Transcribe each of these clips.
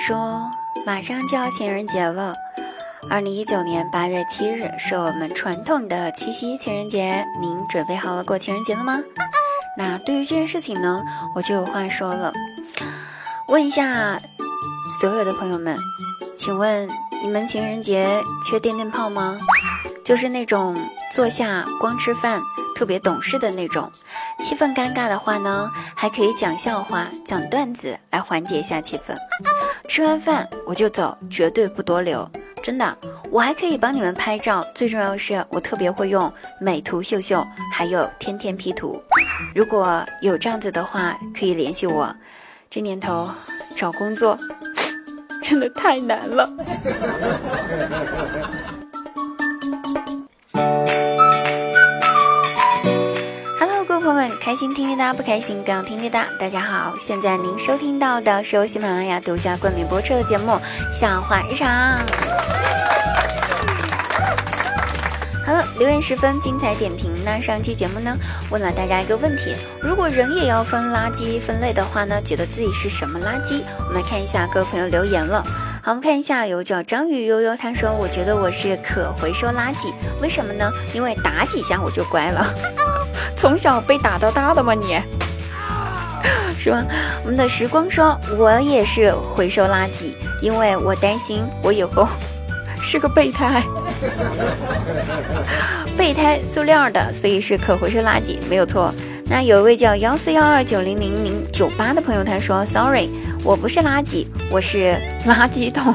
说，马上就要情人节了。二零一九年八月七日是我们传统的七夕情人节，您准备好了过情人节了吗？那对于这件事情呢，我就有话说了。问一下所有的朋友们，请问你们情人节缺电电泡吗？就是那种坐下光吃饭，特别懂事的那种。气氛尴尬的话呢，还可以讲笑话、讲段子来缓解一下气氛。吃完饭我就走，绝对不多留。真的，我还可以帮你们拍照。最重要的是，我特别会用美图秀秀，还有天天 P 图。如果有这样子的话，可以联系我。这年头找工作 真的太难了。开心听滴答，不开心更要听滴答。大家好，现在您收听到的是由喜马拉雅独家冠名播出的节目《笑话日常》。好了，留言十分精彩点评。那上期节目呢，问了大家一个问题：如果人也要分垃圾分类的话呢，觉得自己是什么垃圾？我们来看一下各位朋友留言了。好，我们看一下，有叫张宇悠悠，他说：“我觉得我是可回收垃圾，为什么呢？因为打几下我就乖了。”从小被打到大的吗？你 是吗？我们的时光说，我也是回收垃圾，因为我担心我以后是个备胎，备胎塑料的，所以是可回收垃圾，没有错。那有一位叫幺四幺二九零零零九八的朋友，他说：“Sorry，我不是垃圾，我是垃圾桶。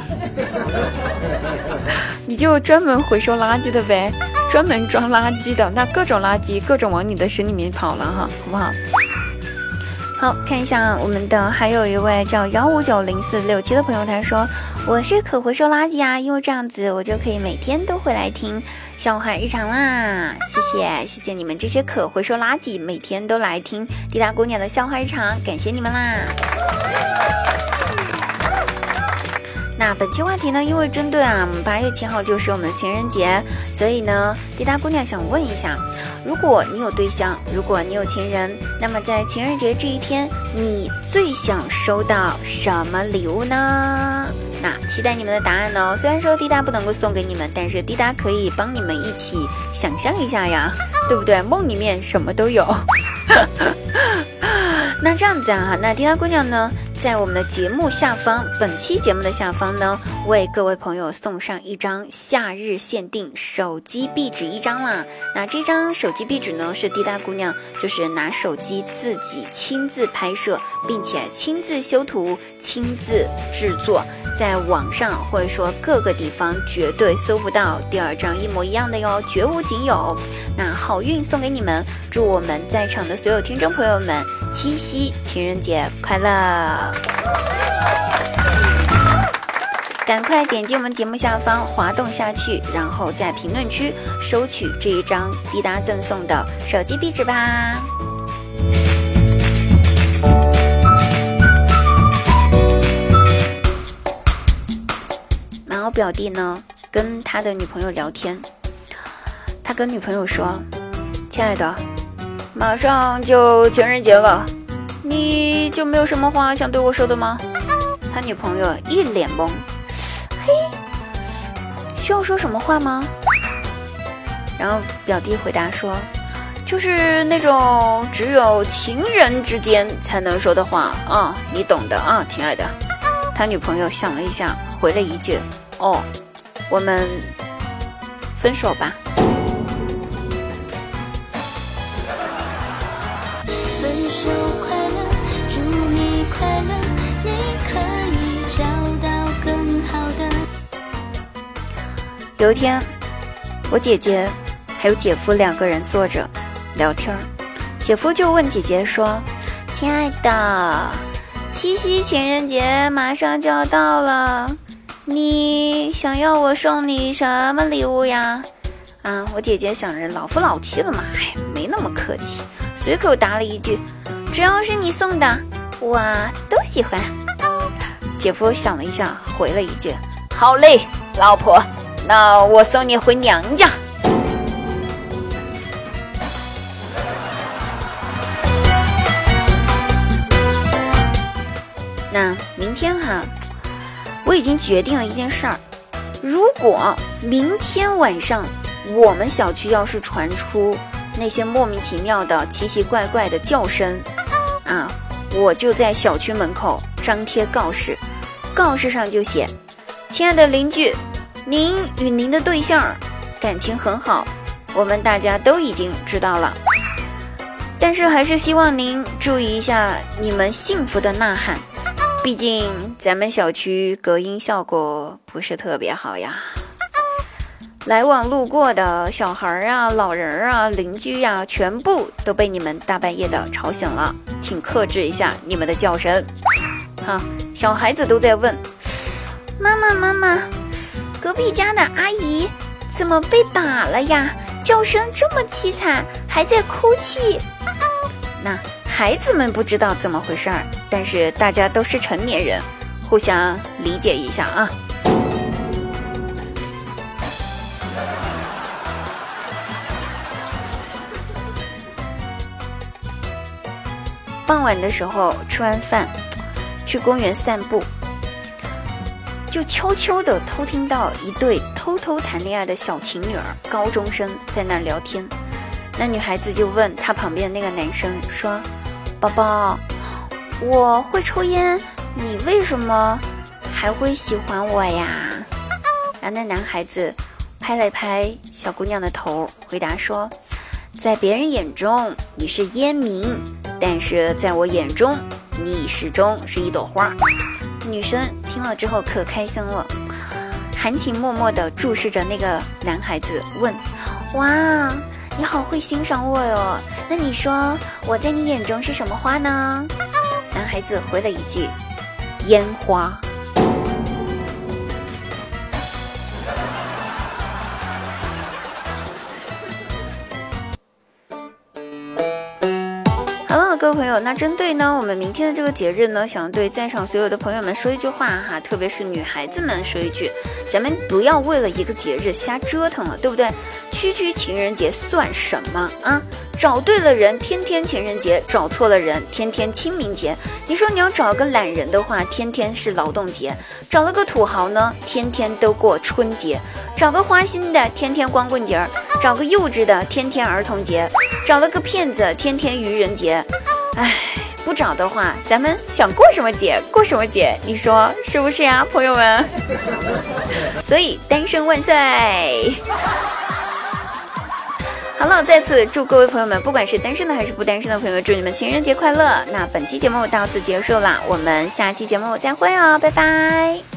你就专门回收垃圾的呗。”专门装垃圾的，那各种垃圾，各种往你的身里面跑了哈，好不好？好看一下我们的，还有一位叫幺五九零四六七的朋友，他说我是可回收垃圾啊，因为这样子我就可以每天都会来听笑话日常啦。谢谢 谢谢你们这些可回收垃圾，每天都来听滴答姑娘的笑话日常，感谢你们啦。那本期话题呢？因为针对啊，我们八月七号就是我们的情人节，所以呢，滴答姑娘想问一下：如果你有对象，如果你有情人，那么在情人节这一天，你最想收到什么礼物呢？那期待你们的答案哦。虽然说滴答不能够送给你们，但是滴答可以帮你们一起想象一下呀，对不对？梦里面什么都有。那这样子啊，那滴答姑娘呢？在我们的节目下方，本期节目的下方呢，为各位朋友送上一张夏日限定手机壁纸一张啦。那这张手机壁纸呢，是滴答姑娘就是拿手机自己亲自拍摄，并且亲自修图、亲自制作，在网上或者说各个地方绝对搜不到第二张一模一样的哟，绝无仅有。那好运送给你们，祝我们在场的所有听众朋友们七夕情人节快乐！赶快点击我们节目下方滑动下去，然后在评论区收取这一张滴答赠送的手机壁纸吧。然后表弟呢跟他的女朋友聊天，他跟女朋友说：“亲爱的，马上就情人节了。”你就没有什么话想对我说的吗？他女朋友一脸懵，嘿，需要说什么话吗？然后表弟回答说，就是那种只有情人之间才能说的话啊，你懂的啊，亲爱的。他女朋友想了一下，回了一句，哦，我们分手吧。有一天，我姐姐还有姐夫两个人坐着聊天儿，姐夫就问姐姐说：“亲爱的，七夕情人节马上就要到了，你想要我送你什么礼物呀？”啊，我姐姐想着老夫老妻了嘛，哎，没那么客气，随口答了一句：“只要是你送的，我都喜欢。”姐夫想了一下，回了一句：“好嘞，老婆。”那我送你回娘家。那明天哈，我已经决定了一件事儿，如果明天晚上我们小区要是传出那些莫名其妙的奇奇怪怪的叫声，啊，我就在小区门口张贴告示，告示上就写：“亲爱的邻居，您与您的对象感情很好，我们大家都已经知道了。”但是还是希望您注意一下你们幸福的呐喊，毕竟咱们小区隔音效果不是特别好呀。来往路过的小孩儿啊、老人儿啊、邻居呀，全部都被你们大半夜的吵醒了，请克制一下你们的叫声。哈，小孩子都在问：妈妈妈妈，隔壁家的阿姨怎么被打了呀？叫声这么凄惨，还在哭泣。那孩子们不知道怎么回事儿，但是大家都是成年人，互相理解一下啊。傍晚的时候吃完饭，去公园散步，就悄悄地偷听到一对偷偷谈恋爱的小情侣儿，高中生在那聊天。那女孩子就问她旁边那个男生说：“宝宝，我会抽烟，你为什么还会喜欢我呀？”然后那男孩子拍了拍小姑娘的头，回答说：“在别人眼中你是烟民，但是在我眼中你始终是一朵花。”女生听了之后可开心了，含情脉脉地注视着那个男孩子，问：“哇？”你好会欣赏我哟，那你说我在你眼中是什么花呢？男孩子回了一句：烟花。朋友，那针对呢，我们明天的这个节日呢，想对在场所有的朋友们说一句话哈，特别是女孩子们说一句，咱们不要为了一个节日瞎折腾了，对不对？区区情人节算什么啊？找对了人，天天情人节；找错了人，天天清明节。你说你要找个懒人的话，天天是劳动节；找了个土豪呢，天天都过春节；找个花心的，天天光棍节；找个幼稚的，天天儿童节；找了个骗子，天天愚人节。唉，不找的话，咱们想过什么节过什么节，你说是不是呀，朋友们？所以单身万岁！好了，再次祝各位朋友们，不管是单身的还是不单身的朋友们，祝你们情人节快乐！那本期节目到此结束了，我们下期节目再会哦，拜拜。